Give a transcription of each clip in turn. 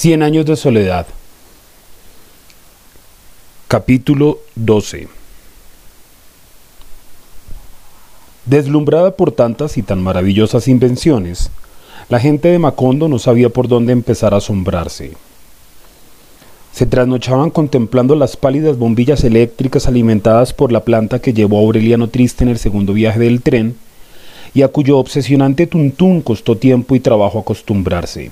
Cien años de soledad. Capítulo 12. Deslumbrada por tantas y tan maravillosas invenciones, la gente de Macondo no sabía por dónde empezar a asombrarse. Se trasnochaban contemplando las pálidas bombillas eléctricas alimentadas por la planta que llevó a Aureliano Triste en el segundo viaje del tren y a cuyo obsesionante tuntún costó tiempo y trabajo acostumbrarse.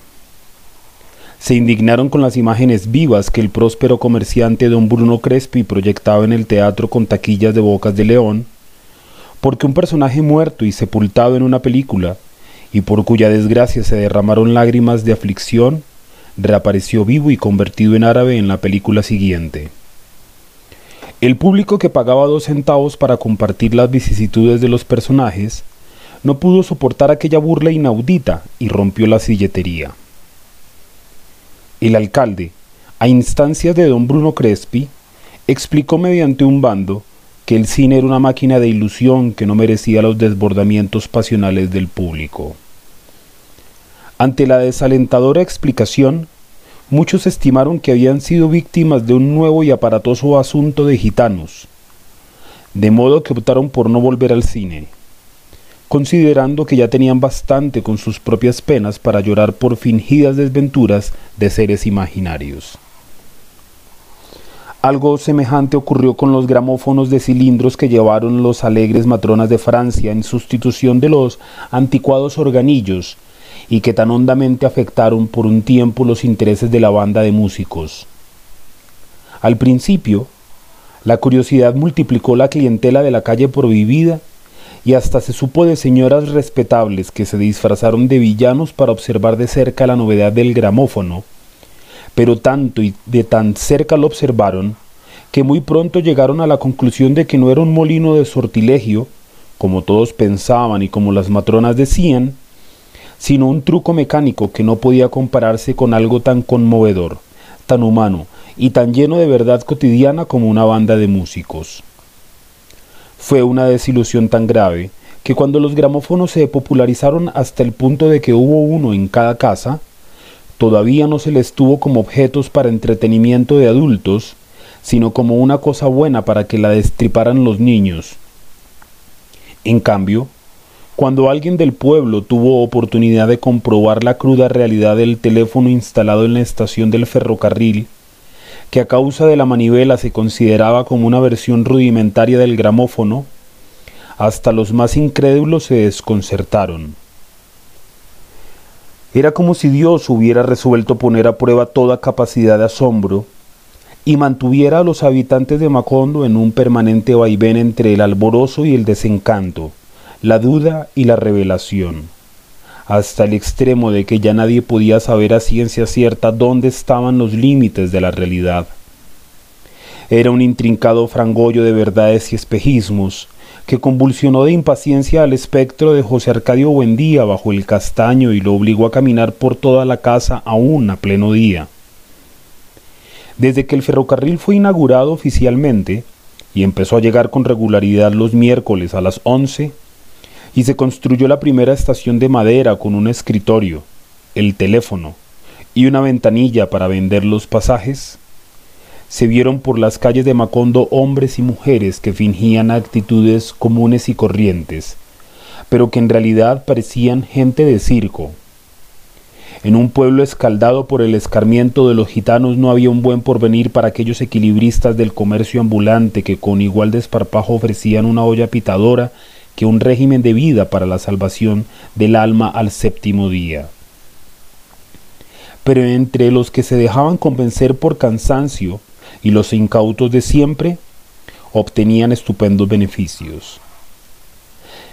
Se indignaron con las imágenes vivas que el próspero comerciante don Bruno Crespi proyectaba en el teatro con taquillas de bocas de león, porque un personaje muerto y sepultado en una película, y por cuya desgracia se derramaron lágrimas de aflicción, reapareció vivo y convertido en árabe en la película siguiente. El público que pagaba dos centavos para compartir las vicisitudes de los personajes no pudo soportar aquella burla inaudita y rompió la silletería. El alcalde, a instancias de don Bruno Crespi, explicó mediante un bando que el cine era una máquina de ilusión que no merecía los desbordamientos pasionales del público. Ante la desalentadora explicación, muchos estimaron que habían sido víctimas de un nuevo y aparatoso asunto de gitanos, de modo que optaron por no volver al cine considerando que ya tenían bastante con sus propias penas para llorar por fingidas desventuras de seres imaginarios. Algo semejante ocurrió con los gramófonos de cilindros que llevaron los alegres matronas de Francia en sustitución de los anticuados organillos y que tan hondamente afectaron por un tiempo los intereses de la banda de músicos. Al principio, la curiosidad multiplicó la clientela de la calle prohibida y hasta se supo de señoras respetables que se disfrazaron de villanos para observar de cerca la novedad del gramófono, pero tanto y de tan cerca lo observaron que muy pronto llegaron a la conclusión de que no era un molino de sortilegio, como todos pensaban y como las matronas decían, sino un truco mecánico que no podía compararse con algo tan conmovedor, tan humano y tan lleno de verdad cotidiana como una banda de músicos. Fue una desilusión tan grave que cuando los gramófonos se popularizaron hasta el punto de que hubo uno en cada casa, todavía no se les tuvo como objetos para entretenimiento de adultos, sino como una cosa buena para que la destriparan los niños. En cambio, cuando alguien del pueblo tuvo oportunidad de comprobar la cruda realidad del teléfono instalado en la estación del ferrocarril, que a causa de la manivela se consideraba como una versión rudimentaria del gramófono, hasta los más incrédulos se desconcertaron. Era como si Dios hubiera resuelto poner a prueba toda capacidad de asombro y mantuviera a los habitantes de Macondo en un permanente vaivén entre el alborozo y el desencanto, la duda y la revelación hasta el extremo de que ya nadie podía saber a ciencia cierta dónde estaban los límites de la realidad. Era un intrincado frangollo de verdades y espejismos, que convulsionó de impaciencia al espectro de José Arcadio Buendía bajo el castaño y lo obligó a caminar por toda la casa aún a pleno día. Desde que el ferrocarril fue inaugurado oficialmente y empezó a llegar con regularidad los miércoles a las once, y se construyó la primera estación de madera con un escritorio, el teléfono y una ventanilla para vender los pasajes, se vieron por las calles de Macondo hombres y mujeres que fingían actitudes comunes y corrientes, pero que en realidad parecían gente de circo. En un pueblo escaldado por el escarmiento de los gitanos no había un buen porvenir para aquellos equilibristas del comercio ambulante que con igual desparpajo ofrecían una olla pitadora que un régimen de vida para la salvación del alma al séptimo día. Pero entre los que se dejaban convencer por cansancio y los incautos de siempre, obtenían estupendos beneficios.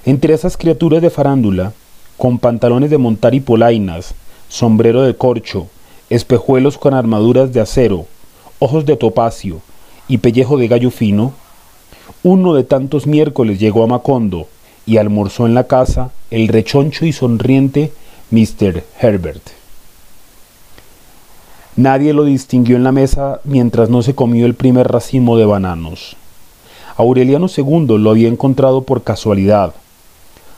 Entre esas criaturas de farándula, con pantalones de montar y polainas, sombrero de corcho, espejuelos con armaduras de acero, ojos de topacio y pellejo de gallo fino, uno de tantos miércoles llegó a Macondo y almorzó en la casa el rechoncho y sonriente Mr. Herbert. Nadie lo distinguió en la mesa mientras no se comió el primer racimo de bananos. Aureliano II lo había encontrado por casualidad,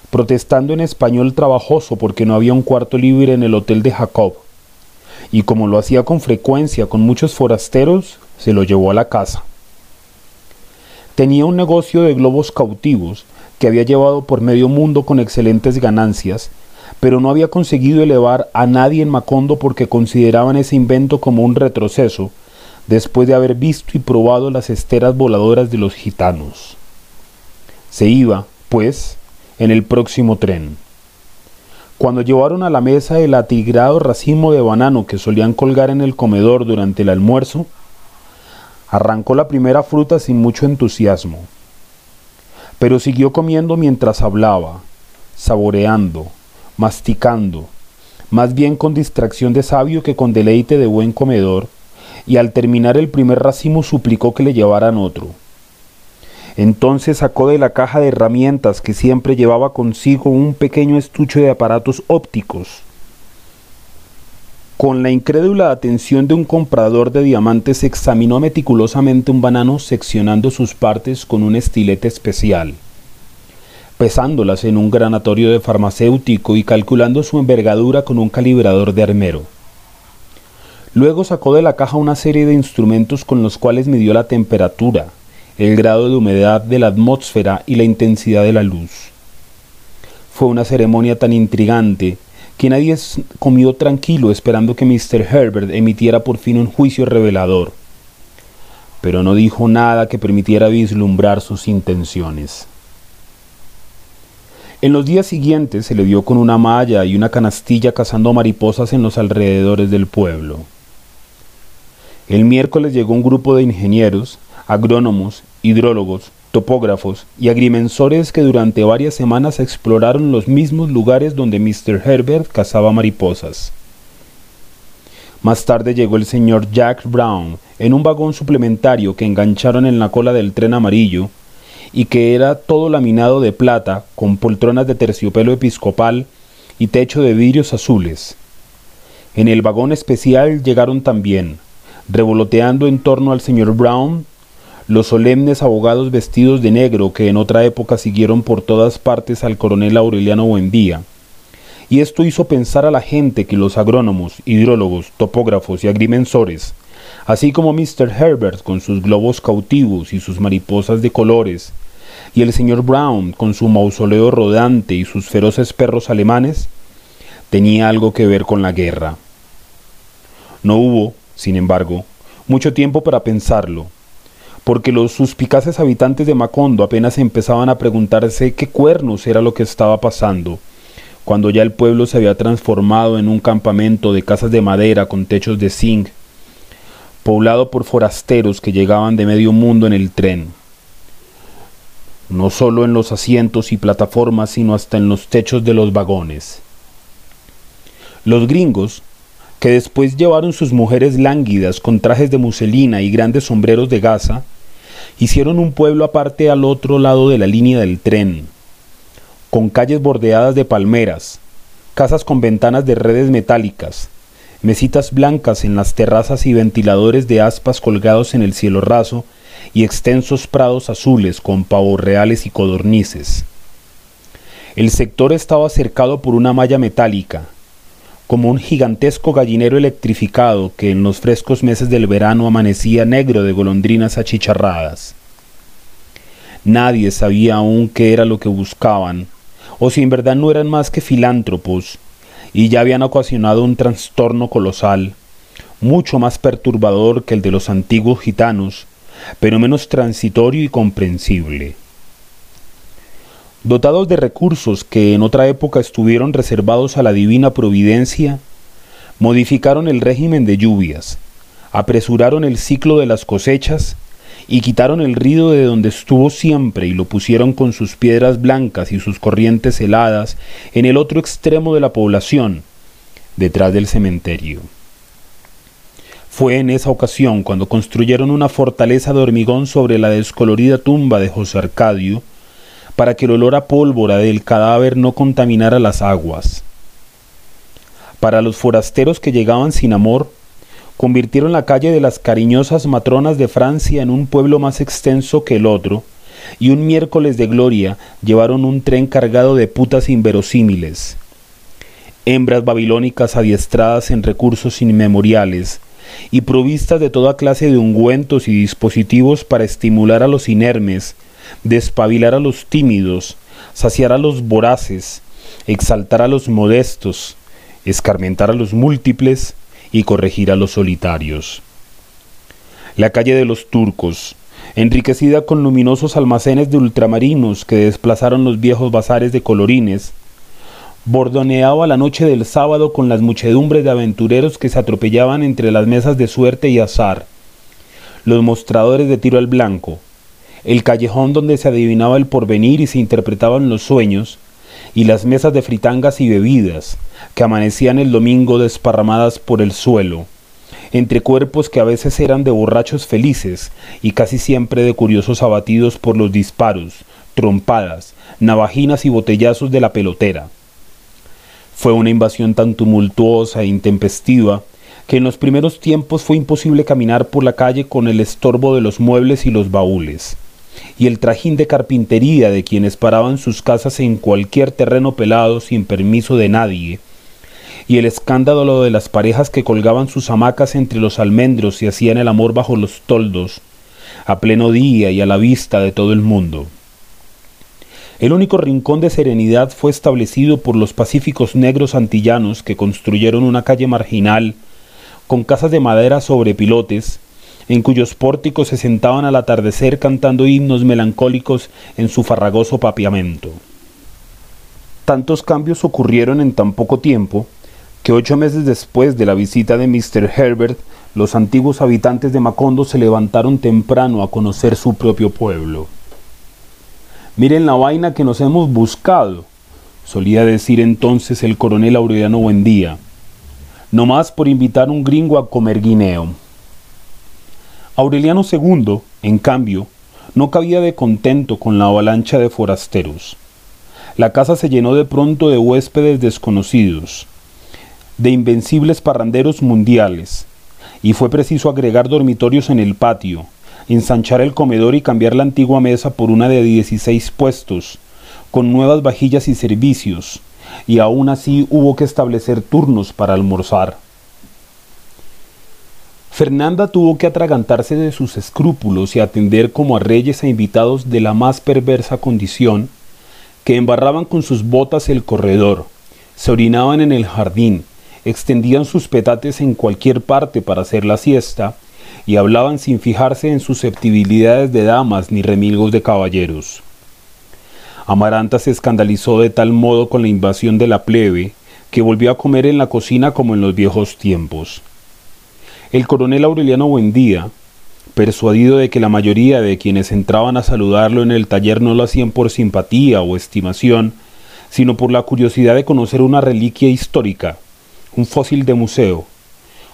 protestando en español trabajoso porque no había un cuarto libre en el hotel de Jacob, y como lo hacía con frecuencia con muchos forasteros, se lo llevó a la casa. Tenía un negocio de globos cautivos que había llevado por medio mundo con excelentes ganancias, pero no había conseguido elevar a nadie en Macondo porque consideraban ese invento como un retroceso, después de haber visto y probado las esteras voladoras de los gitanos. Se iba, pues, en el próximo tren. Cuando llevaron a la mesa el atigrado racimo de banano que solían colgar en el comedor durante el almuerzo, arrancó la primera fruta sin mucho entusiasmo, pero siguió comiendo mientras hablaba, saboreando, masticando, más bien con distracción de sabio que con deleite de buen comedor, y al terminar el primer racimo suplicó que le llevaran otro. Entonces sacó de la caja de herramientas que siempre llevaba consigo un pequeño estuche de aparatos ópticos. Con la incrédula atención de un comprador de diamantes examinó meticulosamente un banano seccionando sus partes con un estilete especial, pesándolas en un granatorio de farmacéutico y calculando su envergadura con un calibrador de armero. Luego sacó de la caja una serie de instrumentos con los cuales midió la temperatura, el grado de humedad de la atmósfera y la intensidad de la luz. Fue una ceremonia tan intrigante que nadie comió tranquilo esperando que Mr. Herbert emitiera por fin un juicio revelador, pero no dijo nada que permitiera vislumbrar sus intenciones. En los días siguientes se le vio con una malla y una canastilla cazando mariposas en los alrededores del pueblo. El miércoles llegó un grupo de ingenieros, agrónomos, hidrólogos, topógrafos y agrimensores que durante varias semanas exploraron los mismos lugares donde Mr. Herbert cazaba mariposas. Más tarde llegó el señor Jack Brown en un vagón suplementario que engancharon en la cola del tren amarillo y que era todo laminado de plata con poltronas de terciopelo episcopal y techo de vidrios azules. En el vagón especial llegaron también, revoloteando en torno al señor Brown, los solemnes abogados vestidos de negro que en otra época siguieron por todas partes al coronel Aureliano Buendía. Y esto hizo pensar a la gente que los agrónomos, hidrólogos, topógrafos y agrimensores, así como Mr. Herbert con sus globos cautivos y sus mariposas de colores, y el señor Brown con su mausoleo rodante y sus feroces perros alemanes, tenía algo que ver con la guerra. No hubo, sin embargo, mucho tiempo para pensarlo, porque los suspicaces habitantes de Macondo apenas empezaban a preguntarse qué cuernos era lo que estaba pasando, cuando ya el pueblo se había transformado en un campamento de casas de madera con techos de zinc, poblado por forasteros que llegaban de medio mundo en el tren, no solo en los asientos y plataformas, sino hasta en los techos de los vagones. Los gringos, que después llevaron sus mujeres lánguidas con trajes de muselina y grandes sombreros de gasa, hicieron un pueblo aparte al otro lado de la línea del tren, con calles bordeadas de palmeras, casas con ventanas de redes metálicas, mesitas blancas en las terrazas y ventiladores de aspas colgados en el cielo raso y extensos prados azules con pavos reales y codornices. El sector estaba cercado por una malla metálica, como un gigantesco gallinero electrificado que en los frescos meses del verano amanecía negro de golondrinas achicharradas. Nadie sabía aún qué era lo que buscaban, o si en verdad no eran más que filántropos, y ya habían ocasionado un trastorno colosal, mucho más perturbador que el de los antiguos gitanos, pero menos transitorio y comprensible dotados de recursos que en otra época estuvieron reservados a la divina providencia, modificaron el régimen de lluvias, apresuraron el ciclo de las cosechas y quitaron el río de donde estuvo siempre y lo pusieron con sus piedras blancas y sus corrientes heladas en el otro extremo de la población, detrás del cementerio. Fue en esa ocasión cuando construyeron una fortaleza de hormigón sobre la descolorida tumba de José Arcadio, para que el olor a pólvora del cadáver no contaminara las aguas. Para los forasteros que llegaban sin amor, convirtieron la calle de las cariñosas matronas de Francia en un pueblo más extenso que el otro, y un miércoles de gloria llevaron un tren cargado de putas inverosímiles. hembras babilónicas adiestradas en recursos inmemoriales y provistas de toda clase de ungüentos y dispositivos para estimular a los inermes, despabilar a los tímidos, saciar a los voraces, exaltar a los modestos, escarmentar a los múltiples y corregir a los solitarios. La calle de los turcos, enriquecida con luminosos almacenes de ultramarinos que desplazaron los viejos bazares de colorines, bordoneaba la noche del sábado con las muchedumbres de aventureros que se atropellaban entre las mesas de suerte y azar, los mostradores de tiro al blanco, el callejón donde se adivinaba el porvenir y se interpretaban los sueños, y las mesas de fritangas y bebidas, que amanecían el domingo desparramadas por el suelo, entre cuerpos que a veces eran de borrachos felices y casi siempre de curiosos abatidos por los disparos, trompadas, navajinas y botellazos de la pelotera. Fue una invasión tan tumultuosa e intempestiva que en los primeros tiempos fue imposible caminar por la calle con el estorbo de los muebles y los baúles, y el trajín de carpintería de quienes paraban sus casas en cualquier terreno pelado sin permiso de nadie, y el escándalo de las parejas que colgaban sus hamacas entre los almendros y hacían el amor bajo los toldos, a pleno día y a la vista de todo el mundo. El único rincón de serenidad fue establecido por los pacíficos negros antillanos que construyeron una calle marginal con casas de madera sobre pilotes, en cuyos pórticos se sentaban al atardecer cantando himnos melancólicos en su farragoso papiamento. Tantos cambios ocurrieron en tan poco tiempo que ocho meses después de la visita de Mr. Herbert, los antiguos habitantes de Macondo se levantaron temprano a conocer su propio pueblo. Miren la vaina que nos hemos buscado, solía decir entonces el coronel Aureliano Buendía, no más por invitar a un gringo a comer guineo. Aureliano II, en cambio, no cabía de contento con la avalancha de forasteros. La casa se llenó de pronto de huéspedes desconocidos, de invencibles parranderos mundiales, y fue preciso agregar dormitorios en el patio, ensanchar el comedor y cambiar la antigua mesa por una de 16 puestos, con nuevas vajillas y servicios, y aún así hubo que establecer turnos para almorzar. Fernanda tuvo que atragantarse de sus escrúpulos y atender como a reyes e invitados de la más perversa condición, que embarraban con sus botas el corredor, se orinaban en el jardín, extendían sus petates en cualquier parte para hacer la siesta, y hablaban sin fijarse en susceptibilidades de damas ni remilgos de caballeros. Amaranta se escandalizó de tal modo con la invasión de la plebe que volvió a comer en la cocina como en los viejos tiempos. El coronel Aureliano Buendía, persuadido de que la mayoría de quienes entraban a saludarlo en el taller no lo hacían por simpatía o estimación, sino por la curiosidad de conocer una reliquia histórica, un fósil de museo,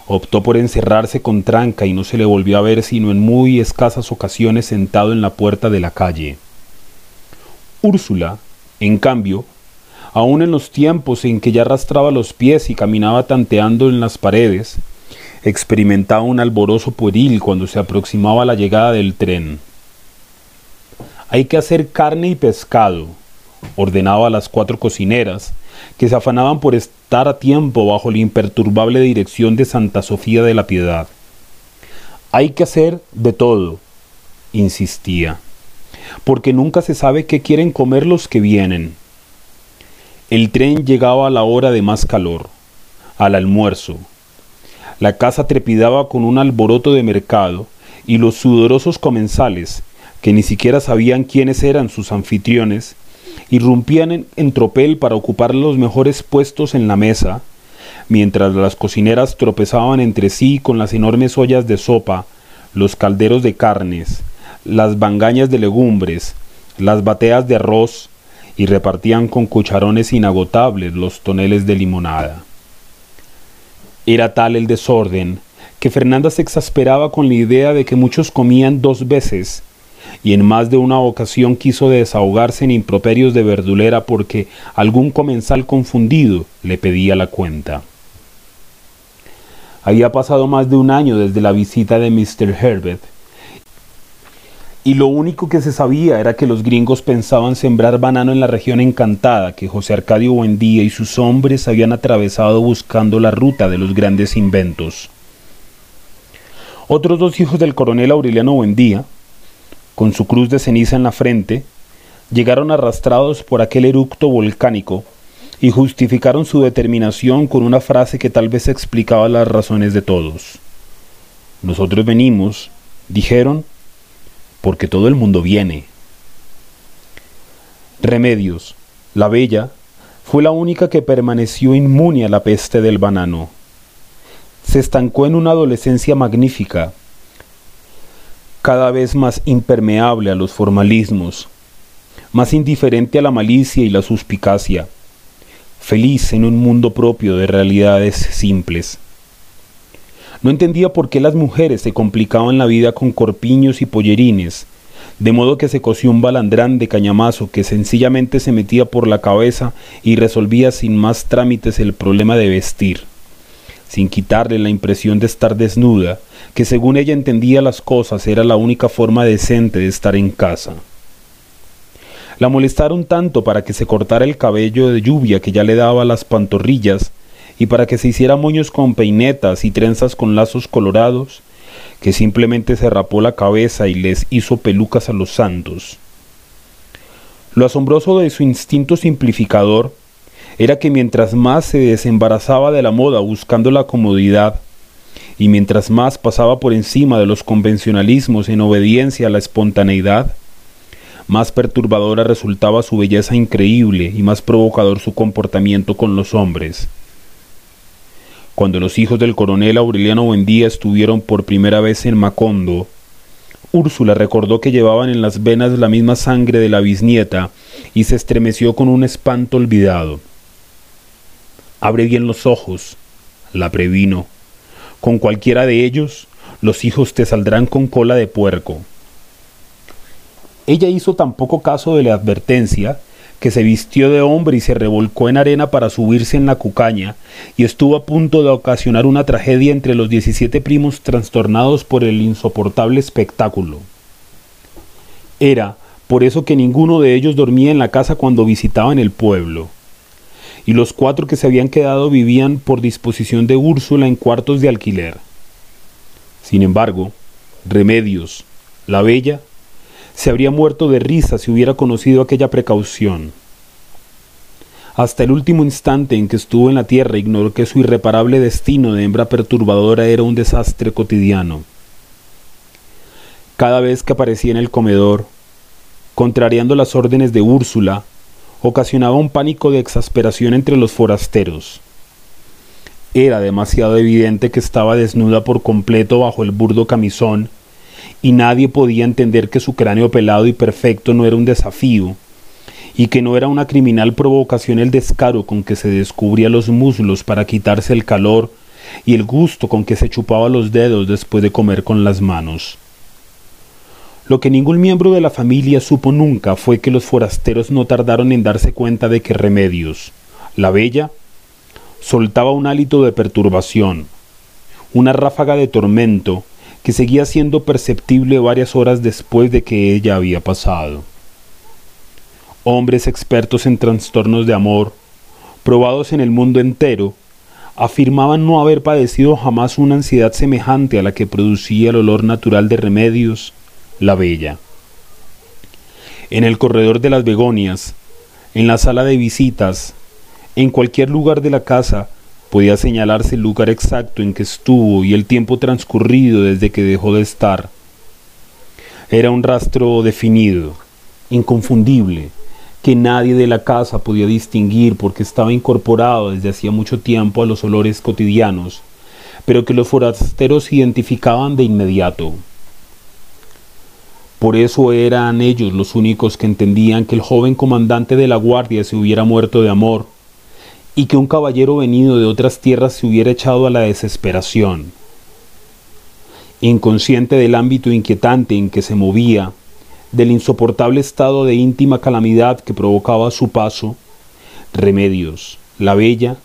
Optó por encerrarse con tranca y no se le volvió a ver sino en muy escasas ocasiones sentado en la puerta de la calle. Úrsula, en cambio, aun en los tiempos en que ya arrastraba los pies y caminaba tanteando en las paredes, experimentaba un alborozo pueril cuando se aproximaba la llegada del tren. Hay que hacer carne y pescado, ordenaba a las cuatro cocineras, que se afanaban por estar a tiempo bajo la imperturbable dirección de Santa Sofía de la Piedad. Hay que hacer de todo, insistía, porque nunca se sabe qué quieren comer los que vienen. El tren llegaba a la hora de más calor, al almuerzo. La casa trepidaba con un alboroto de mercado y los sudorosos comensales, que ni siquiera sabían quiénes eran sus anfitriones, irrumpían en, tropel para ocupar los mejores puestos en la mesa, mientras las cocineras tropezaban entre sí con las enormes ollas de sopa, los calderos de carnes, las bangañas de legumbres, las bateas de arroz, y repartían con cucharones inagotables los toneles de limonada. Era tal el desorden que Fernanda se exasperaba con la idea de que muchos comían dos veces y en más de una ocasión quiso desahogarse en improperios de verdulera porque algún comensal confundido le pedía la cuenta. Había pasado más de un año desde la visita de Mr. Herbert, y lo único que se sabía era que los gringos pensaban sembrar banano en la región encantada que José Arcadio Buendía y sus hombres habían atravesado buscando la ruta de los grandes inventos. Otros dos hijos del coronel Aureliano Buendía, con su cruz de ceniza en la frente, llegaron arrastrados por aquel eructo volcánico y justificaron su determinación con una frase que tal vez explicaba las razones de todos. Nosotros venimos, dijeron, porque todo el mundo viene. Remedios, la bella, fue la única que permaneció inmune a la peste del banano. Se estancó en una adolescencia magnífica, cada vez más impermeable a los formalismos, más indiferente a la malicia y la suspicacia, feliz en un mundo propio de realidades simples. No entendía por qué las mujeres se complicaban la vida con corpiños y pollerines, de modo que se cosió un balandrán de cañamazo que sencillamente se metía por la cabeza y resolvía sin más trámites el problema de vestir, sin quitarle la impresión de estar desnuda, que según ella entendía las cosas era la única forma decente de estar en casa. La molestaron tanto para que se cortara el cabello de lluvia que ya le daba las pantorrillas, y para que se hiciera moños con peinetas y trenzas con lazos colorados, que simplemente se rapó la cabeza y les hizo pelucas a los santos. Lo asombroso de su instinto simplificador era que mientras más se desembarazaba de la moda buscando la comodidad, y mientras más pasaba por encima de los convencionalismos en obediencia a la espontaneidad, más perturbadora resultaba su belleza increíble y más provocador su comportamiento con los hombres. Cuando los hijos del coronel Aureliano Buendía estuvieron por primera vez en Macondo, Úrsula recordó que llevaban en las venas la misma sangre de la bisnieta y se estremeció con un espanto olvidado. Abre bien los ojos, la previno. Con cualquiera de ellos, los hijos te saldrán con cola de puerco. Ella hizo tan poco caso de la advertencia que se vistió de hombre y se revolcó en arena para subirse en la cucaña, y estuvo a punto de ocasionar una tragedia entre los 17 primos trastornados por el insoportable espectáculo. Era por eso que ninguno de ellos dormía en la casa cuando visitaban el pueblo, y los cuatro que se habían quedado vivían por disposición de Úrsula en cuartos de alquiler. Sin embargo, Remedios, la bella, se habría muerto de risa si hubiera conocido aquella precaución. Hasta el último instante en que estuvo en la tierra ignoró que su irreparable destino de hembra perturbadora era un desastre cotidiano. Cada vez que aparecía en el comedor, contrariando las órdenes de Úrsula, ocasionaba un pánico de exasperación entre los forasteros. Era demasiado evidente que estaba desnuda por completo bajo el burdo camisón y nadie podía entender que su cráneo pelado y perfecto no era un desafío, y que no era una criminal provocación el descaro con que se descubría los muslos para quitarse el calor y el gusto con que se chupaba los dedos después de comer con las manos. Lo que ningún miembro de la familia supo nunca fue que los forasteros no tardaron en darse cuenta de que Remedios, la bella, soltaba un hálito de perturbación, una ráfaga de tormento, que seguía siendo perceptible varias horas después de que ella había pasado. Hombres expertos en trastornos de amor, probados en el mundo entero, afirmaban no haber padecido jamás una ansiedad semejante a la que producía el olor natural de remedios, la bella. En el corredor de las begonias, en la sala de visitas, en cualquier lugar de la casa, Podía señalarse el lugar exacto en que estuvo y el tiempo transcurrido desde que dejó de estar. Era un rastro definido, inconfundible, que nadie de la casa podía distinguir porque estaba incorporado desde hacía mucho tiempo a los olores cotidianos, pero que los forasteros identificaban de inmediato. Por eso eran ellos los únicos que entendían que el joven comandante de la guardia se hubiera muerto de amor, y que un caballero venido de otras tierras se hubiera echado a la desesperación. Inconsciente del ámbito inquietante en que se movía, del insoportable estado de íntima calamidad que provocaba su paso, Remedios, la bella,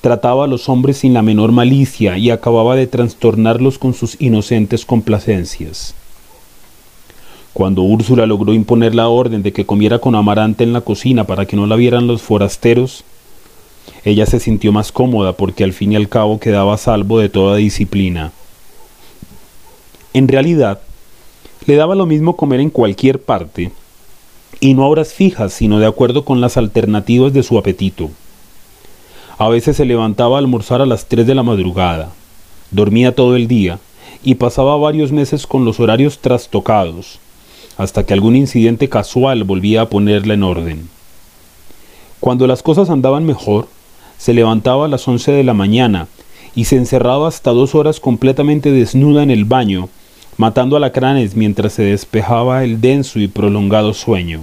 trataba a los hombres sin la menor malicia y acababa de trastornarlos con sus inocentes complacencias. Cuando Úrsula logró imponer la orden de que comiera con amarante en la cocina para que no la vieran los forasteros, ella se sintió más cómoda porque al fin y al cabo quedaba a salvo de toda disciplina. En realidad, le daba lo mismo comer en cualquier parte, y no a horas fijas, sino de acuerdo con las alternativas de su apetito. A veces se levantaba a almorzar a las 3 de la madrugada, dormía todo el día y pasaba varios meses con los horarios trastocados, hasta que algún incidente casual volvía a ponerla en orden. Cuando las cosas andaban mejor, se levantaba a las once de la mañana y se encerraba hasta dos horas completamente desnuda en el baño, matando alacranes mientras se despejaba el denso y prolongado sueño.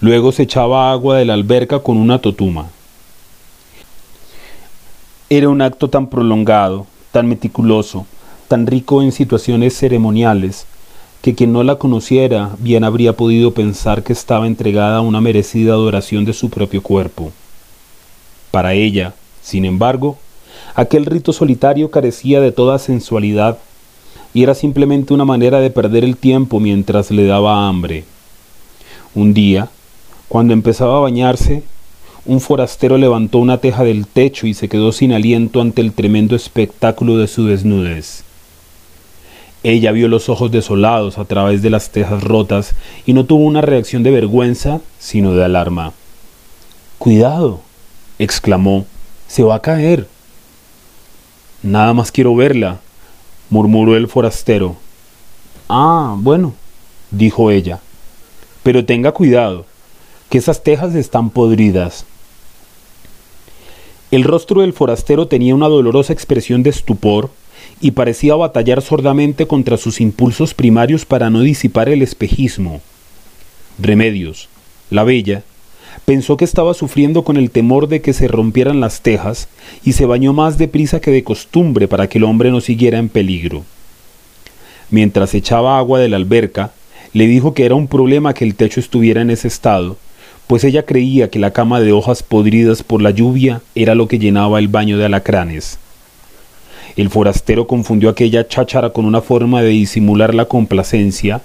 Luego se echaba agua de la alberca con una totuma. Era un acto tan prolongado, tan meticuloso, tan rico en situaciones ceremoniales, que quien no la conociera bien habría podido pensar que estaba entregada a una merecida adoración de su propio cuerpo. Para ella, sin embargo, aquel rito solitario carecía de toda sensualidad y era simplemente una manera de perder el tiempo mientras le daba hambre. Un día, cuando empezaba a bañarse, un forastero levantó una teja del techo y se quedó sin aliento ante el tremendo espectáculo de su desnudez. Ella vio los ojos desolados a través de las tejas rotas y no tuvo una reacción de vergüenza, sino de alarma. Cuidado, exclamó, se va a caer. Nada más quiero verla, murmuró el forastero. Ah, bueno, dijo ella, pero tenga cuidado, que esas tejas están podridas. El rostro del forastero tenía una dolorosa expresión de estupor y parecía batallar sordamente contra sus impulsos primarios para no disipar el espejismo. Remedios, la bella, pensó que estaba sufriendo con el temor de que se rompieran las tejas y se bañó más deprisa que de costumbre para que el hombre no siguiera en peligro. Mientras echaba agua de la alberca, le dijo que era un problema que el techo estuviera en ese estado, pues ella creía que la cama de hojas podridas por la lluvia era lo que llenaba el baño de alacranes. El forastero confundió aquella cháchara con una forma de disimular la complacencia,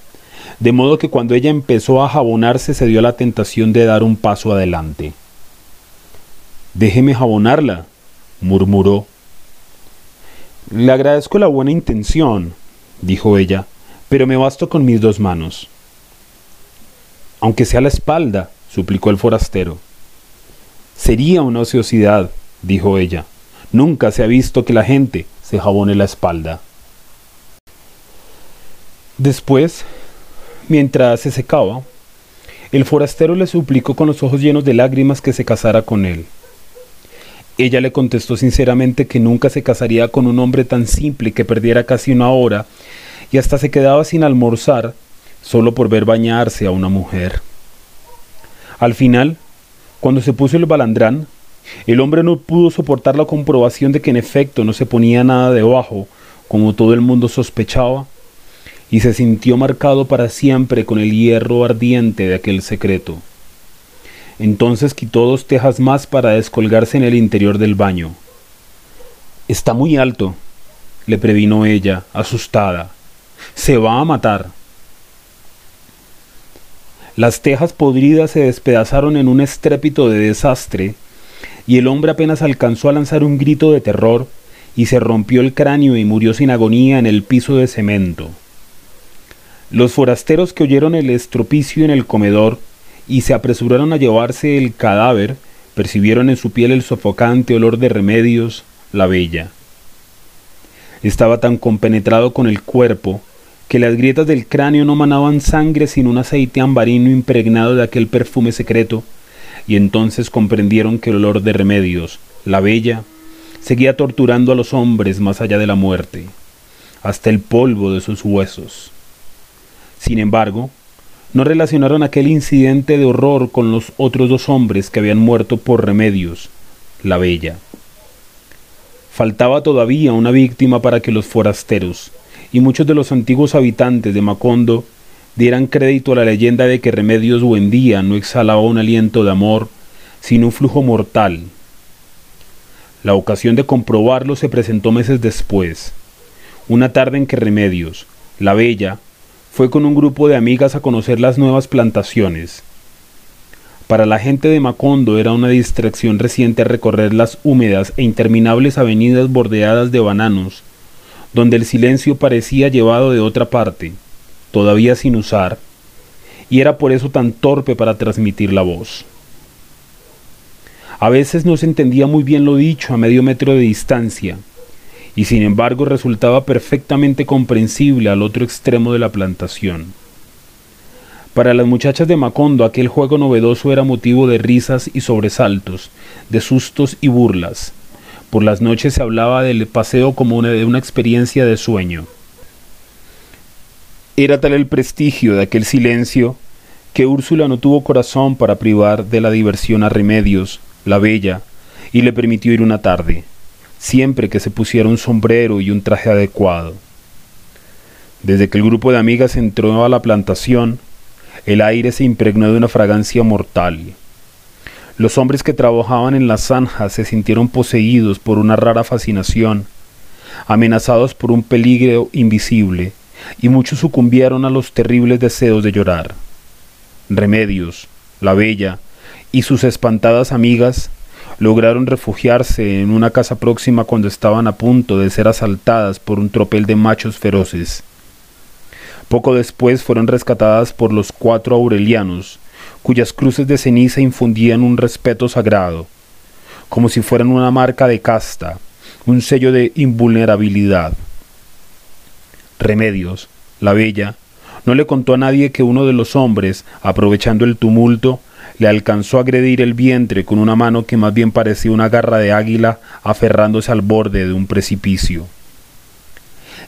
de modo que cuando ella empezó a jabonarse se dio la tentación de dar un paso adelante. Déjeme jabonarla, murmuró. Le agradezco la buena intención, dijo ella, pero me basto con mis dos manos. Aunque sea la espalda, suplicó el forastero. Sería una ociosidad, dijo ella. Nunca se ha visto que la gente se jabone la espalda. Después, mientras se secaba, el forastero le suplicó con los ojos llenos de lágrimas que se casara con él. Ella le contestó sinceramente que nunca se casaría con un hombre tan simple que perdiera casi una hora y hasta se quedaba sin almorzar solo por ver bañarse a una mujer. Al final, cuando se puso el balandrán, el hombre no pudo soportar la comprobación de que en efecto no se ponía nada debajo, como todo el mundo sospechaba, y se sintió marcado para siempre con el hierro ardiente de aquel secreto. Entonces quitó dos tejas más para descolgarse en el interior del baño. Está muy alto, le previno ella, asustada. Se va a matar. Las tejas podridas se despedazaron en un estrépito de desastre y el hombre apenas alcanzó a lanzar un grito de terror y se rompió el cráneo y murió sin agonía en el piso de cemento. Los forasteros que oyeron el estropicio en el comedor y se apresuraron a llevarse el cadáver percibieron en su piel el sofocante olor de remedios, la bella. Estaba tan compenetrado con el cuerpo que las grietas del cráneo no manaban sangre sino un aceite ambarino impregnado de aquel perfume secreto y entonces comprendieron que el olor de remedios, la bella, seguía torturando a los hombres más allá de la muerte, hasta el polvo de sus huesos. Sin embargo, no relacionaron aquel incidente de horror con los otros dos hombres que habían muerto por remedios, la bella. Faltaba todavía una víctima para que los forasteros y muchos de los antiguos habitantes de Macondo dieran crédito a la leyenda de que Remedios Buendía no exhalaba un aliento de amor, sino un flujo mortal. La ocasión de comprobarlo se presentó meses después, una tarde en que Remedios, la bella, fue con un grupo de amigas a conocer las nuevas plantaciones. Para la gente de Macondo era una distracción reciente recorrer las húmedas e interminables avenidas bordeadas de bananos, donde el silencio parecía llevado de otra parte, todavía sin usar, y era por eso tan torpe para transmitir la voz. A veces no se entendía muy bien lo dicho a medio metro de distancia, y sin embargo resultaba perfectamente comprensible al otro extremo de la plantación. Para las muchachas de Macondo aquel juego novedoso era motivo de risas y sobresaltos, de sustos y burlas. Por las noches se hablaba del paseo como de una experiencia de sueño. Era tal el prestigio de aquel silencio que Úrsula no tuvo corazón para privar de la diversión a Remedios, la bella, y le permitió ir una tarde siempre que se pusiera un sombrero y un traje adecuado. Desde que el grupo de amigas entró a la plantación, el aire se impregnó de una fragancia mortal. Los hombres que trabajaban en las zanjas se sintieron poseídos por una rara fascinación, amenazados por un peligro invisible, y muchos sucumbieron a los terribles deseos de llorar. Remedios, la bella, y sus espantadas amigas lograron refugiarse en una casa próxima cuando estaban a punto de ser asaltadas por un tropel de machos feroces. Poco después fueron rescatadas por los cuatro aurelianos, cuyas cruces de ceniza infundían un respeto sagrado, como si fueran una marca de casta, un sello de invulnerabilidad. Remedios, la bella, no le contó a nadie que uno de los hombres, aprovechando el tumulto, le alcanzó a agredir el vientre con una mano que más bien parecía una garra de águila aferrándose al borde de un precipicio.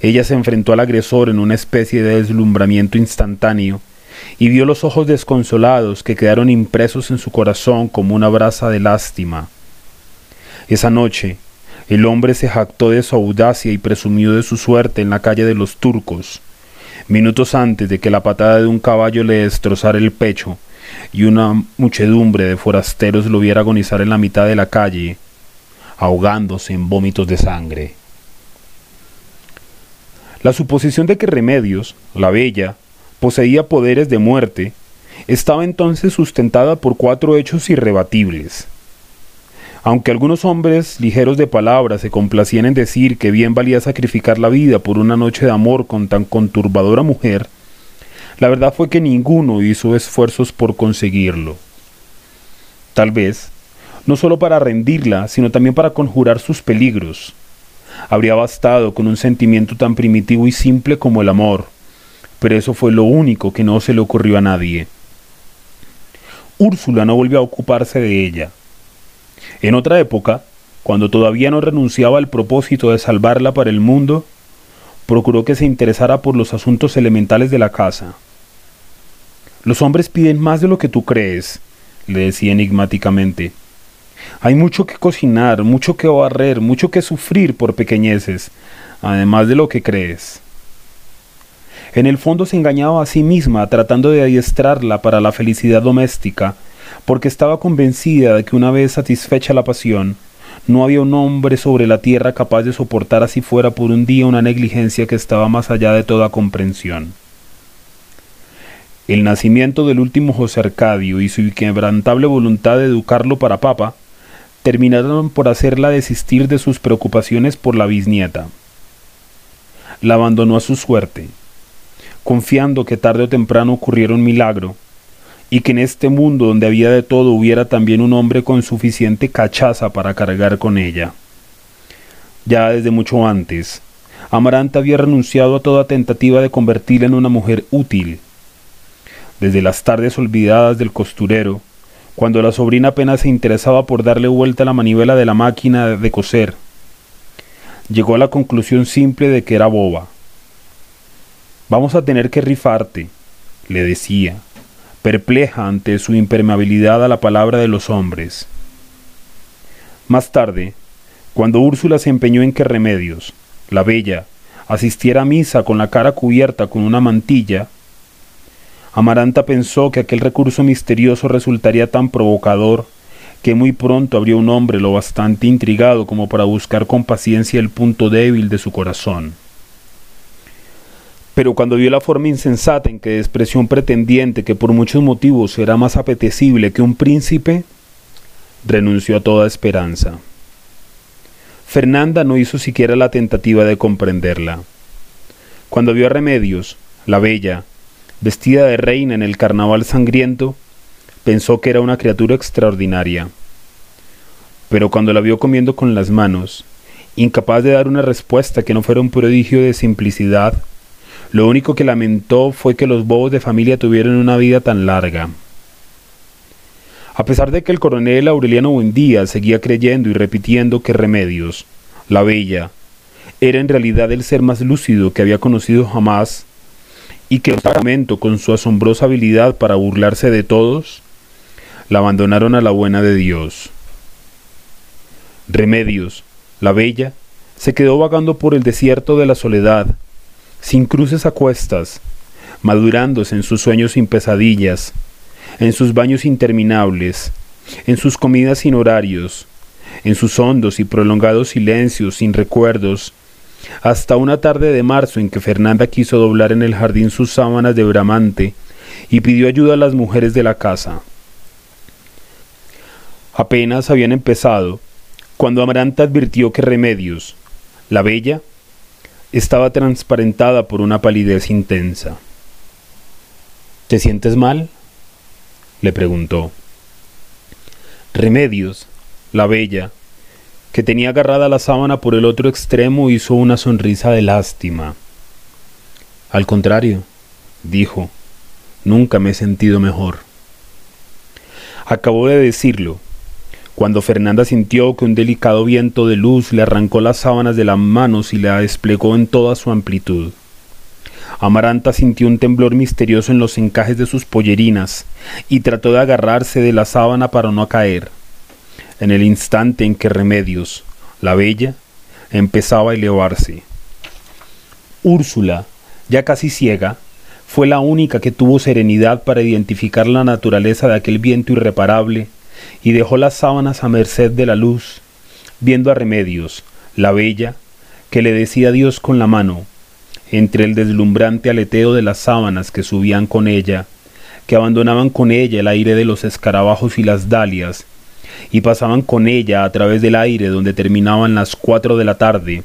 Ella se enfrentó al agresor en una especie de deslumbramiento instantáneo y vio los ojos desconsolados que quedaron impresos en su corazón como una brasa de lástima. Esa noche, el hombre se jactó de su audacia y presumió de su suerte en la calle de los turcos, minutos antes de que la patada de un caballo le destrozara el pecho y una muchedumbre de forasteros lo viera agonizar en la mitad de la calle, ahogándose en vómitos de sangre. La suposición de que Remedios, la bella, poseía poderes de muerte, estaba entonces sustentada por cuatro hechos irrebatibles. Aunque algunos hombres ligeros de palabra se complacían en decir que bien valía sacrificar la vida por una noche de amor con tan conturbadora mujer, la verdad fue que ninguno hizo esfuerzos por conseguirlo. Tal vez, no solo para rendirla, sino también para conjurar sus peligros. Habría bastado con un sentimiento tan primitivo y simple como el amor, pero eso fue lo único que no se le ocurrió a nadie. Úrsula no volvió a ocuparse de ella. En otra época, cuando todavía no renunciaba al propósito de salvarla para el mundo, procuró que se interesara por los asuntos elementales de la casa. Los hombres piden más de lo que tú crees, le decía enigmáticamente. Hay mucho que cocinar, mucho que barrer, mucho que sufrir por pequeñeces, además de lo que crees. En el fondo se engañaba a sí misma tratando de adiestrarla para la felicidad doméstica, porque estaba convencida de que una vez satisfecha la pasión, no había un hombre sobre la tierra capaz de soportar así fuera por un día una negligencia que estaba más allá de toda comprensión. El nacimiento del último José Arcadio y su inquebrantable voluntad de educarlo para papa terminaron por hacerla desistir de sus preocupaciones por la bisnieta. La abandonó a su suerte, confiando que tarde o temprano ocurriera un milagro, y que en este mundo donde había de todo hubiera también un hombre con suficiente cachaza para cargar con ella. Ya desde mucho antes, Amaranta había renunciado a toda tentativa de convertirla en una mujer útil, desde las tardes olvidadas del costurero, cuando la sobrina apenas se interesaba por darle vuelta a la manivela de la máquina de coser. Llegó a la conclusión simple de que era boba. Vamos a tener que rifarte, le decía, perpleja ante su impermeabilidad a la palabra de los hombres. Más tarde, cuando Úrsula se empeñó en que Remedios, la bella, asistiera a misa con la cara cubierta con una mantilla, Amaranta pensó que aquel recurso misterioso resultaría tan provocador que muy pronto habría un hombre lo bastante intrigado como para buscar con paciencia el punto débil de su corazón. Pero cuando vio la forma insensata en que despreció un pretendiente que por muchos motivos era más apetecible que un príncipe, renunció a toda esperanza. Fernanda no hizo siquiera la tentativa de comprenderla. Cuando vio a Remedios, la bella, vestida de reina en el carnaval sangriento, pensó que era una criatura extraordinaria. Pero cuando la vio comiendo con las manos, incapaz de dar una respuesta que no fuera un prodigio de simplicidad, lo único que lamentó fue que los bobos de familia tuvieran una vida tan larga. A pesar de que el coronel Aureliano Buendía seguía creyendo y repitiendo que Remedios, la bella, era en realidad el ser más lúcido que había conocido jamás, y que momento con su asombrosa habilidad para burlarse de todos, la abandonaron a la buena de Dios. Remedios, la bella, se quedó vagando por el desierto de la soledad, sin cruces a cuestas, madurándose en sus sueños sin pesadillas, en sus baños interminables, en sus comidas sin horarios, en sus hondos y prolongados silencios sin recuerdos, hasta una tarde de marzo en que Fernanda quiso doblar en el jardín sus sábanas de bramante y pidió ayuda a las mujeres de la casa. Apenas habían empezado, cuando Amaranta advirtió que Remedios, la bella, estaba transparentada por una palidez intensa. ¿Te sientes mal? le preguntó. Remedios, la bella, que tenía agarrada la sábana por el otro extremo, hizo una sonrisa de lástima. Al contrario, dijo, nunca me he sentido mejor. Acabó de decirlo, cuando Fernanda sintió que un delicado viento de luz le arrancó las sábanas de las manos y la desplegó en toda su amplitud. Amaranta sintió un temblor misterioso en los encajes de sus pollerinas y trató de agarrarse de la sábana para no caer. En el instante en que Remedios, la bella, empezaba a elevarse. Úrsula, ya casi ciega, fue la única que tuvo serenidad para identificar la naturaleza de aquel viento irreparable y dejó las sábanas a merced de la luz, viendo a Remedios, la bella, que le decía Dios con la mano, entre el deslumbrante aleteo de las sábanas que subían con ella, que abandonaban con ella el aire de los escarabajos y las dalias, y pasaban con ella a través del aire donde terminaban las cuatro de la tarde,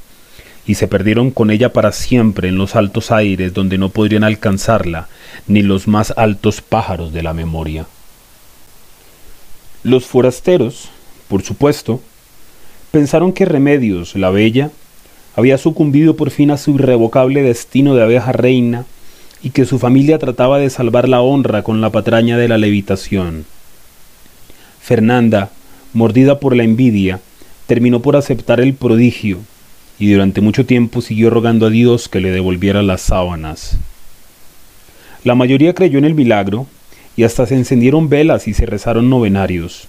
y se perdieron con ella para siempre en los altos aires donde no podrían alcanzarla ni los más altos pájaros de la memoria. Los forasteros, por supuesto, pensaron que Remedios, la bella, había sucumbido por fin a su irrevocable destino de abeja reina y que su familia trataba de salvar la honra con la patraña de la levitación. Fernanda, mordida por la envidia, terminó por aceptar el prodigio y durante mucho tiempo siguió rogando a Dios que le devolviera las sábanas. La mayoría creyó en el milagro y hasta se encendieron velas y se rezaron novenarios.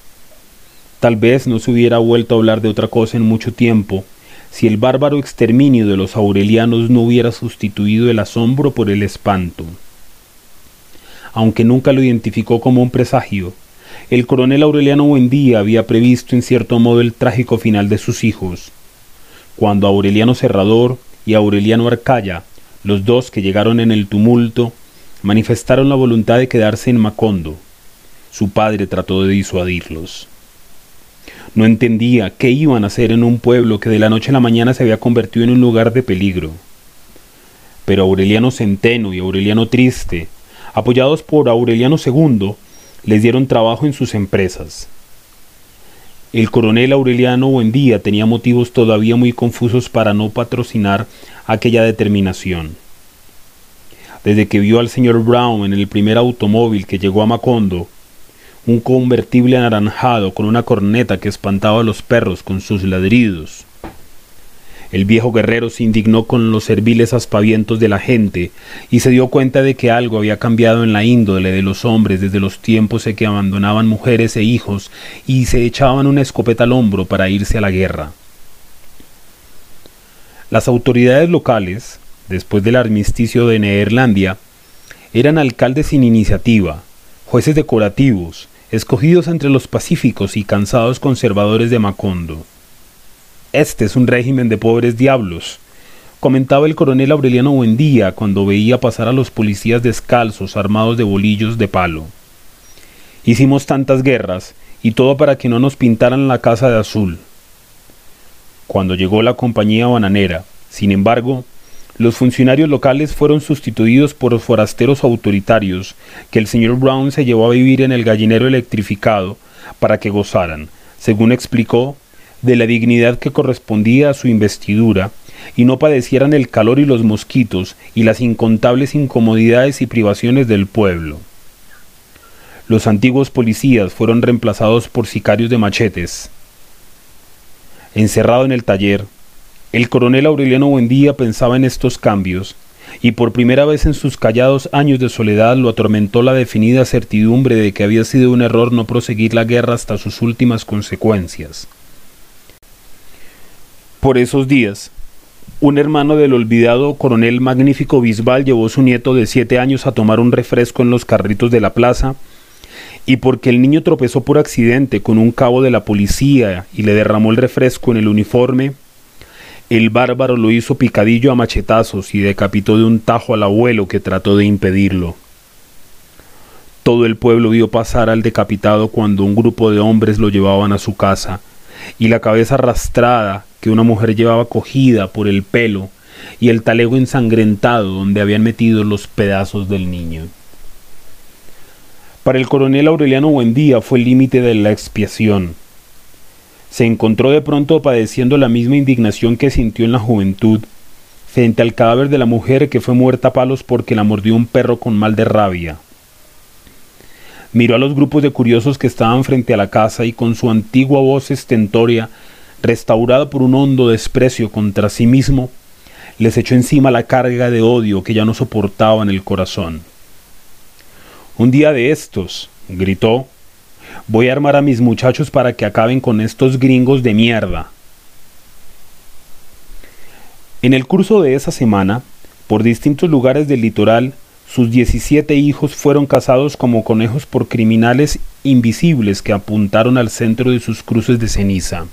Tal vez no se hubiera vuelto a hablar de otra cosa en mucho tiempo, si el bárbaro exterminio de los aurelianos no hubiera sustituido el asombro por el espanto. Aunque nunca lo identificó como un presagio, el coronel Aureliano Buendía había previsto en cierto modo el trágico final de sus hijos. Cuando Aureliano Serrador y Aureliano Arcaya, los dos que llegaron en el tumulto, manifestaron la voluntad de quedarse en Macondo, su padre trató de disuadirlos. No entendía qué iban a hacer en un pueblo que de la noche a la mañana se había convertido en un lugar de peligro. Pero Aureliano Centeno y Aureliano Triste, apoyados por Aureliano II, les dieron trabajo en sus empresas. El coronel Aureliano Buendía tenía motivos todavía muy confusos para no patrocinar aquella determinación. Desde que vio al señor Brown en el primer automóvil que llegó a Macondo, un convertible anaranjado con una corneta que espantaba a los perros con sus ladridos. El viejo guerrero se indignó con los serviles aspavientos de la gente y se dio cuenta de que algo había cambiado en la índole de los hombres desde los tiempos en que abandonaban mujeres e hijos y se echaban una escopeta al hombro para irse a la guerra. Las autoridades locales, después del armisticio de Neerlandia, eran alcaldes sin iniciativa, jueces decorativos, escogidos entre los pacíficos y cansados conservadores de Macondo. Este es un régimen de pobres diablos, comentaba el coronel Aureliano Buendía cuando veía pasar a los policías descalzos armados de bolillos de palo. Hicimos tantas guerras y todo para que no nos pintaran la casa de azul. Cuando llegó la compañía bananera, sin embargo, los funcionarios locales fueron sustituidos por forasteros autoritarios que el señor Brown se llevó a vivir en el gallinero electrificado para que gozaran, según explicó, de la dignidad que correspondía a su investidura y no padecieran el calor y los mosquitos y las incontables incomodidades y privaciones del pueblo. Los antiguos policías fueron reemplazados por sicarios de machetes. Encerrado en el taller, el coronel Aureliano Buendía pensaba en estos cambios, y por primera vez en sus callados años de soledad lo atormentó la definida certidumbre de que había sido un error no proseguir la guerra hasta sus últimas consecuencias. Por esos días, un hermano del olvidado coronel Magnífico Bisbal llevó a su nieto de siete años a tomar un refresco en los carritos de la plaza, y porque el niño tropezó por accidente con un cabo de la policía y le derramó el refresco en el uniforme, el bárbaro lo hizo picadillo a machetazos y decapitó de un tajo al abuelo que trató de impedirlo. Todo el pueblo vio pasar al decapitado cuando un grupo de hombres lo llevaban a su casa, y la cabeza arrastrada que una mujer llevaba cogida por el pelo y el talego ensangrentado donde habían metido los pedazos del niño. Para el coronel Aureliano Buendía fue el límite de la expiación. Se encontró de pronto padeciendo la misma indignación que sintió en la juventud frente al cadáver de la mujer que fue muerta a palos porque la mordió un perro con mal de rabia. Miró a los grupos de curiosos que estaban frente a la casa y con su antigua voz estentoria restaurada por un hondo desprecio contra sí mismo, les echó encima la carga de odio que ya no soportaba en el corazón. Un día de estos, gritó, voy a armar a mis muchachos para que acaben con estos gringos de mierda. En el curso de esa semana, por distintos lugares del litoral, sus 17 hijos fueron cazados como conejos por criminales invisibles que apuntaron al centro de sus cruces de ceniza.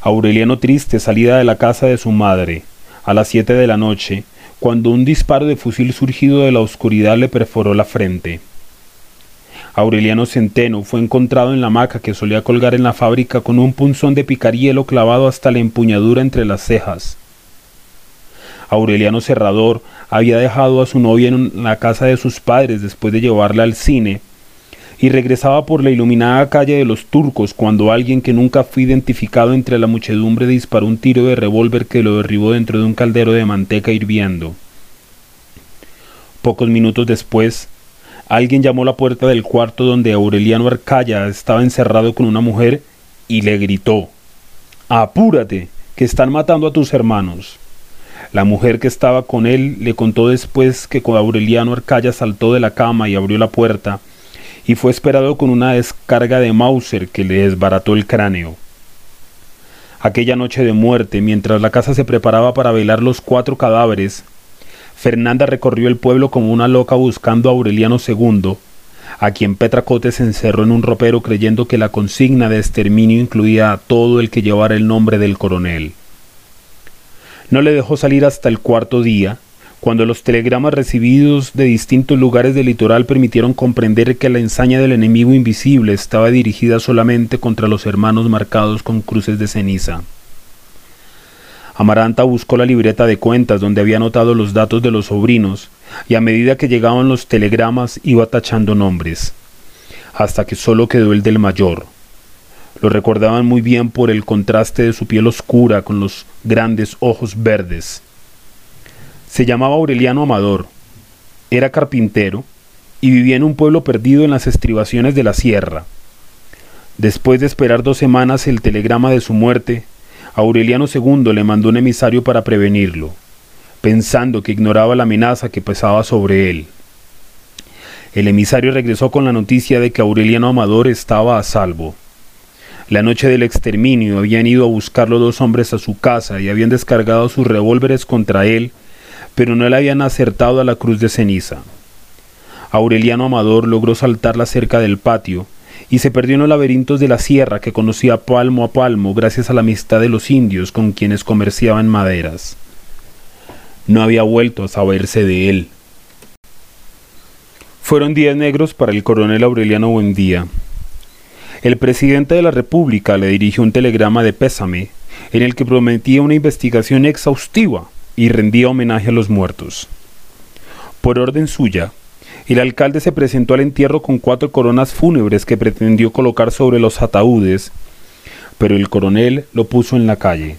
Aureliano triste salía de la casa de su madre, a las siete de la noche, cuando un disparo de fusil surgido de la oscuridad le perforó la frente. Aureliano Centeno fue encontrado en la hamaca que solía colgar en la fábrica con un punzón de picarielo clavado hasta la empuñadura entre las cejas. Aureliano Serrador había dejado a su novia en la casa de sus padres después de llevarla al cine y regresaba por la iluminada calle de los turcos cuando alguien que nunca fue identificado entre la muchedumbre disparó un tiro de revólver que lo derribó dentro de un caldero de manteca hirviendo. Pocos minutos después, alguien llamó a la puerta del cuarto donde Aureliano Arcaya estaba encerrado con una mujer y le gritó Apúrate, que están matando a tus hermanos. La mujer que estaba con él le contó después que Aureliano Arcaya saltó de la cama y abrió la puerta, y fue esperado con una descarga de Mauser que le desbarató el cráneo. Aquella noche de muerte, mientras la casa se preparaba para velar los cuatro cadáveres, Fernanda recorrió el pueblo como una loca buscando a Aureliano II, a quien Petra Cote se encerró en un ropero creyendo que la consigna de exterminio incluía a todo el que llevara el nombre del coronel. No le dejó salir hasta el cuarto día, cuando los telegramas recibidos de distintos lugares del litoral permitieron comprender que la ensaña del enemigo invisible estaba dirigida solamente contra los hermanos marcados con cruces de ceniza. Amaranta buscó la libreta de cuentas donde había anotado los datos de los sobrinos, y a medida que llegaban los telegramas iba tachando nombres, hasta que solo quedó el del mayor. Lo recordaban muy bien por el contraste de su piel oscura con los grandes ojos verdes, se llamaba Aureliano Amador, era carpintero y vivía en un pueblo perdido en las estribaciones de la sierra. Después de esperar dos semanas el telegrama de su muerte, Aureliano II le mandó un emisario para prevenirlo, pensando que ignoraba la amenaza que pesaba sobre él. El emisario regresó con la noticia de que Aureliano Amador estaba a salvo. La noche del exterminio habían ido a buscarlo dos hombres a su casa y habían descargado sus revólveres contra él pero no le habían acertado a la cruz de ceniza. Aureliano Amador logró saltar la cerca del patio y se perdió en los laberintos de la sierra que conocía palmo a palmo gracias a la amistad de los indios con quienes comerciaban maderas. No había vuelto a saberse de él. Fueron días negros para el coronel Aureliano Buendía. El presidente de la República le dirigió un telegrama de pésame en el que prometía una investigación exhaustiva y rendía homenaje a los muertos. Por orden suya, el alcalde se presentó al entierro con cuatro coronas fúnebres que pretendió colocar sobre los ataúdes, pero el coronel lo puso en la calle.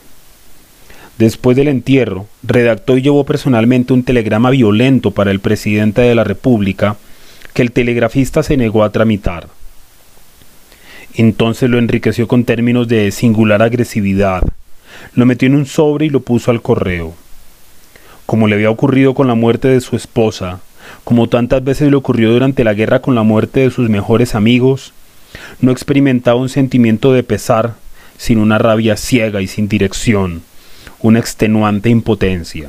Después del entierro, redactó y llevó personalmente un telegrama violento para el presidente de la República que el telegrafista se negó a tramitar. Entonces lo enriqueció con términos de singular agresividad, lo metió en un sobre y lo puso al correo. Como le había ocurrido con la muerte de su esposa, como tantas veces le ocurrió durante la guerra con la muerte de sus mejores amigos, no experimentaba un sentimiento de pesar, sino una rabia ciega y sin dirección, una extenuante impotencia.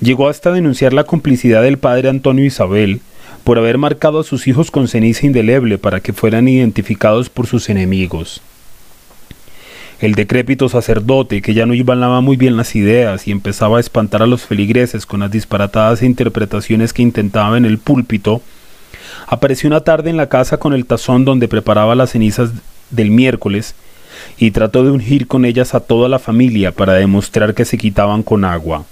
Llegó hasta denunciar la complicidad del padre Antonio Isabel por haber marcado a sus hijos con ceniza indeleble para que fueran identificados por sus enemigos. El decrépito sacerdote, que ya no ibanaba muy bien las ideas y empezaba a espantar a los feligreses con las disparatadas interpretaciones que intentaba en el púlpito, apareció una tarde en la casa con el tazón donde preparaba las cenizas del miércoles y trató de ungir con ellas a toda la familia para demostrar que se quitaban con agua.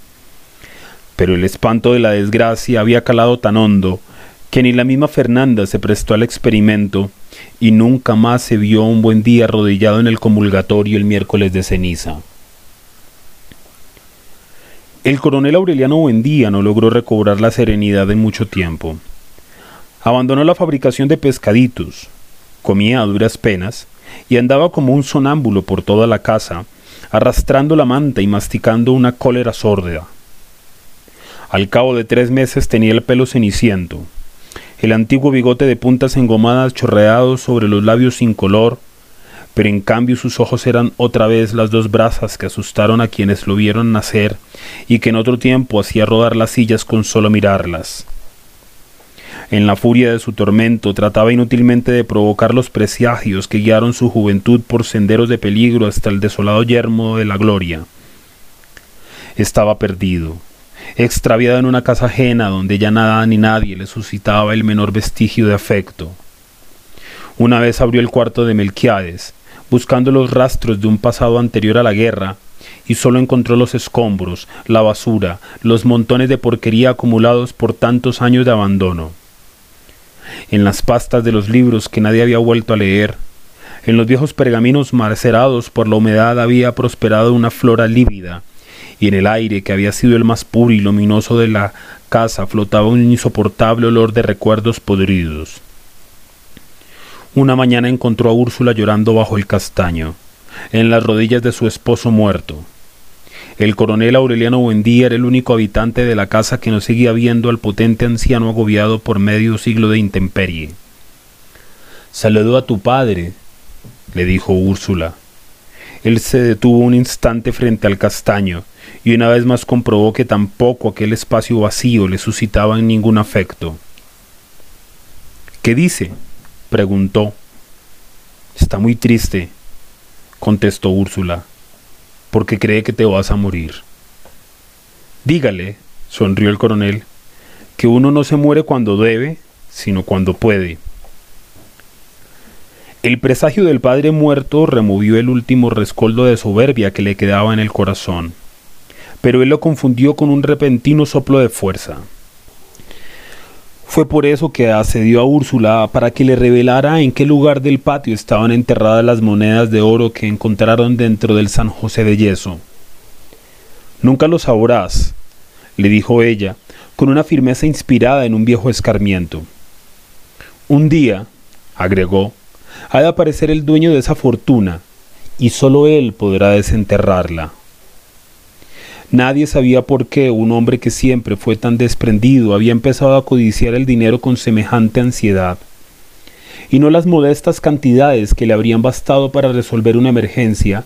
Pero el espanto de la desgracia había calado tan hondo que ni la misma Fernanda se prestó al experimento y nunca más se vio un buen día arrodillado en el comulgatorio el miércoles de ceniza. El coronel Aureliano Buendía no logró recobrar la serenidad en mucho tiempo. Abandonó la fabricación de pescaditos, comía a duras penas y andaba como un sonámbulo por toda la casa, arrastrando la manta y masticando una cólera sórdida. Al cabo de tres meses tenía el pelo ceniciento, el antiguo bigote de puntas engomadas chorreado sobre los labios sin color, pero en cambio sus ojos eran otra vez las dos brasas que asustaron a quienes lo vieron nacer y que en otro tiempo hacía rodar las sillas con solo mirarlas. En la furia de su tormento trataba inútilmente de provocar los presagios que guiaron su juventud por senderos de peligro hasta el desolado yermo de la gloria. Estaba perdido extraviado en una casa ajena donde ya nada ni nadie le suscitaba el menor vestigio de afecto. Una vez abrió el cuarto de Melquiades, buscando los rastros de un pasado anterior a la guerra, y solo encontró los escombros, la basura, los montones de porquería acumulados por tantos años de abandono. En las pastas de los libros que nadie había vuelto a leer, en los viejos pergaminos macerados por la humedad había prosperado una flora lívida, y en el aire, que había sido el más puro y luminoso de la casa, flotaba un insoportable olor de recuerdos podridos. Una mañana encontró a Úrsula llorando bajo el castaño, en las rodillas de su esposo muerto. El coronel Aureliano Buendía era el único habitante de la casa que no seguía viendo al potente anciano agobiado por medio siglo de intemperie. Saludo a tu padre, le dijo Úrsula. Él se detuvo un instante frente al castaño, y una vez más comprobó que tampoco aquel espacio vacío le suscitaba ningún afecto. ¿Qué dice? preguntó. Está muy triste, contestó Úrsula, porque cree que te vas a morir. Dígale, sonrió el coronel, que uno no se muere cuando debe, sino cuando puede. El presagio del padre muerto removió el último rescoldo de soberbia que le quedaba en el corazón pero él lo confundió con un repentino soplo de fuerza. Fue por eso que accedió a Úrsula para que le revelara en qué lugar del patio estaban enterradas las monedas de oro que encontraron dentro del San José de yeso. Nunca lo sabrás, le dijo ella, con una firmeza inspirada en un viejo escarmiento. Un día, agregó, ha de aparecer el dueño de esa fortuna, y sólo él podrá desenterrarla. Nadie sabía por qué un hombre que siempre fue tan desprendido había empezado a codiciar el dinero con semejante ansiedad. Y no las modestas cantidades que le habrían bastado para resolver una emergencia,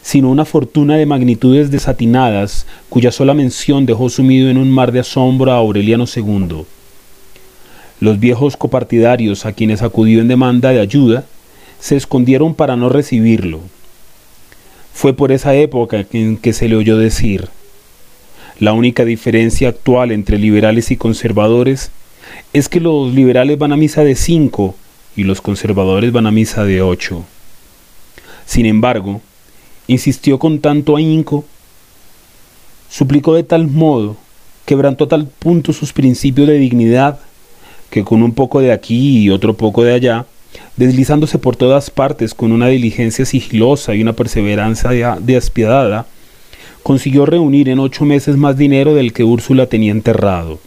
sino una fortuna de magnitudes desatinadas cuya sola mención dejó sumido en un mar de asombro a Aureliano II. Los viejos copartidarios a quienes acudió en demanda de ayuda se escondieron para no recibirlo. Fue por esa época en que se le oyó decir, la única diferencia actual entre liberales y conservadores es que los liberales van a misa de cinco y los conservadores van a misa de ocho. Sin embargo, insistió con tanto ahínco, suplicó de tal modo, quebrantó a tal punto sus principios de dignidad, que con un poco de aquí y otro poco de allá, deslizándose por todas partes con una diligencia sigilosa y una perseverancia despiadada, consiguió reunir en ocho meses más dinero del que Úrsula tenía enterrado.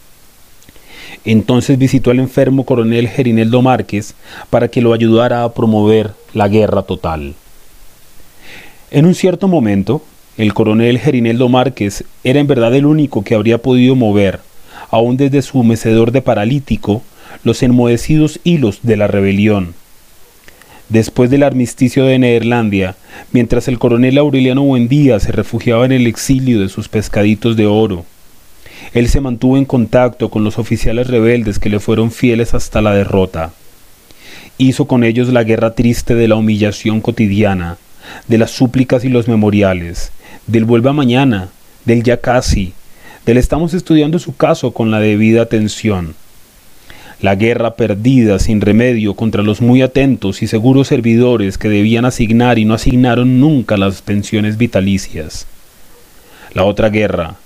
Entonces visitó al enfermo coronel Gerineldo Márquez para que lo ayudara a promover la guerra total. En un cierto momento, el coronel Gerineldo Márquez era en verdad el único que habría podido mover, aún desde su mecedor de paralítico, los enmohecidos hilos de la rebelión. Después del armisticio de Neerlandia, mientras el coronel Aureliano Buendía se refugiaba en el exilio de sus pescaditos de oro, él se mantuvo en contacto con los oficiales rebeldes que le fueron fieles hasta la derrota. Hizo con ellos la guerra triste de la humillación cotidiana, de las súplicas y los memoriales, del vuelva mañana, del ya casi, del estamos estudiando su caso con la debida atención. La guerra perdida sin remedio contra los muy atentos y seguros servidores que debían asignar y no asignaron nunca las pensiones vitalicias. La otra guerra,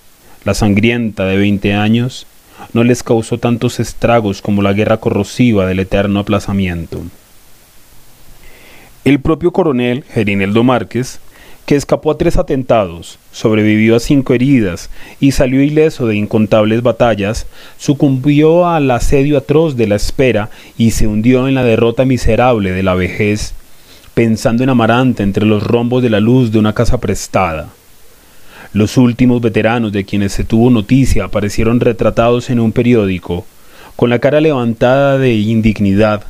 la sangrienta de veinte años, no les causó tantos estragos como la guerra corrosiva del eterno aplazamiento. El propio coronel Gerineldo Márquez, que escapó a tres atentados, sobrevivió a cinco heridas y salió ileso de incontables batallas, sucumbió al asedio atroz de la espera y se hundió en la derrota miserable de la vejez, pensando en Amarante entre los rombos de la luz de una casa prestada. Los últimos veteranos de quienes se tuvo noticia aparecieron retratados en un periódico, con la cara levantada de indignidad,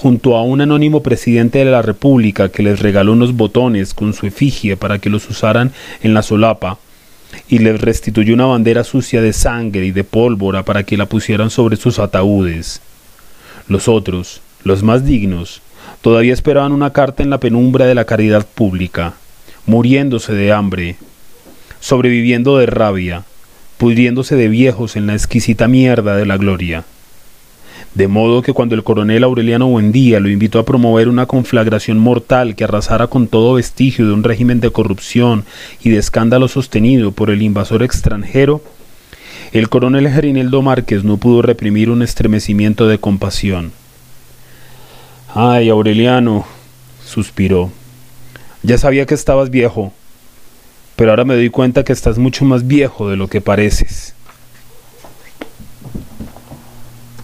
junto a un anónimo presidente de la República que les regaló unos botones con su efigie para que los usaran en la solapa, y les restituyó una bandera sucia de sangre y de pólvora para que la pusieran sobre sus ataúdes. Los otros, los más dignos, todavía esperaban una carta en la penumbra de la caridad pública, muriéndose de hambre, sobreviviendo de rabia, pudriéndose de viejos en la exquisita mierda de la gloria. De modo que cuando el coronel Aureliano Buendía lo invitó a promover una conflagración mortal que arrasara con todo vestigio de un régimen de corrupción y de escándalo sostenido por el invasor extranjero, el coronel Gerineldo Márquez no pudo reprimir un estremecimiento de compasión. Ay, Aureliano, suspiró. Ya sabía que estabas viejo, pero ahora me doy cuenta que estás mucho más viejo de lo que pareces.